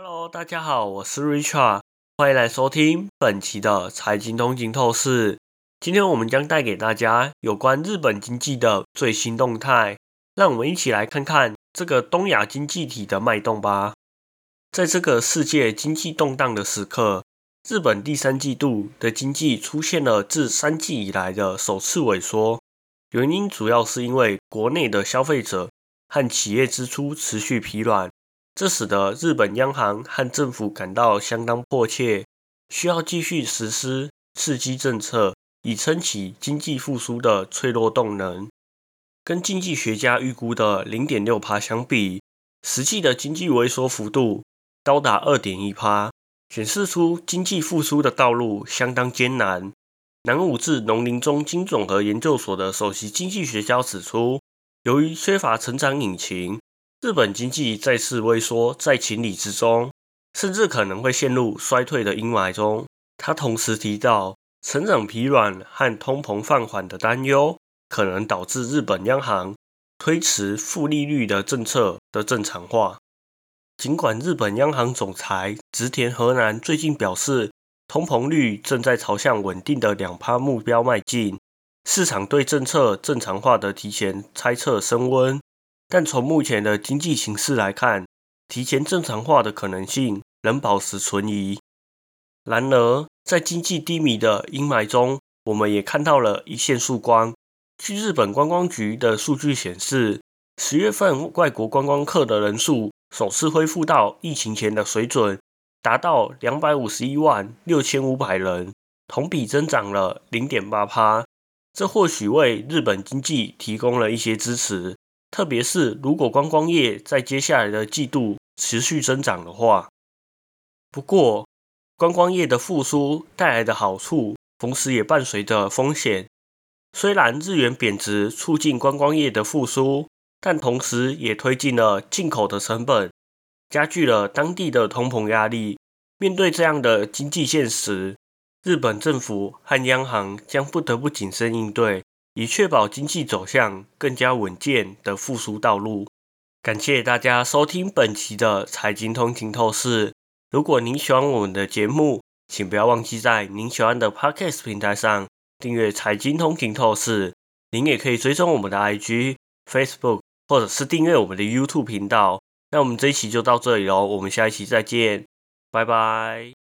Hello，大家好，我是 Richard，欢迎来收听本期的财经通勤透视。今天我们将带给大家有关日本经济的最新动态，让我们一起来看看这个东亚经济体的脉动吧。在这个世界经济动荡的时刻，日本第三季度的经济出现了自三季以来的首次萎缩，原因主要是因为国内的消费者和企业支出持续疲软。这使得日本央行和政府感到相当迫切，需要继续实施刺激政策，以撑起经济复苏的脆弱动能。跟经济学家预估的零点六帕相比，实际的经济萎缩幅度高达二点一帕，显示出经济复苏的道路相当艰难。南武治农林中经总和研究所的首席经济学家指出，由于缺乏成长引擎。日本经济再次萎缩在情理之中，甚至可能会陷入衰退的阴霾中。他同时提到，成长疲软和通膨放缓的担忧，可能导致日本央行推迟负利率的政策的正常化。尽管日本央行总裁植田和男最近表示，通膨率正在朝向稳定的两趴目标迈进，市场对政策正常化的提前猜测升温。但从目前的经济形势来看，提前正常化的可能性仍保持存疑。然而，在经济低迷的阴霾中，我们也看到了一线曙光。据日本观光局的数据显示，十月份外国观光客的人数首次恢复到疫情前的水准，达到两百五十一万六千五百人，同比增长了零点八趴。这或许为日本经济提供了一些支持。特别是如果观光业在接下来的季度持续增长的话，不过观光业的复苏带来的好处，同时也伴随着风险。虽然日元贬值促进观光业的复苏，但同时也推进了进口的成本，加剧了当地的通膨压力。面对这样的经济现实，日本政府和央行将不得不谨慎应对。以确保经济走向更加稳健的复苏道路。感谢大家收听本期的财经通勤透视。如果您喜欢我们的节目，请不要忘记在您喜欢的 Podcast 平台上订阅财经通勤透视。您也可以追踪我们的 IG、Facebook，或者是订阅我们的 YouTube 频道。那我们这一期就到这里喽，我们下一期再见，拜拜。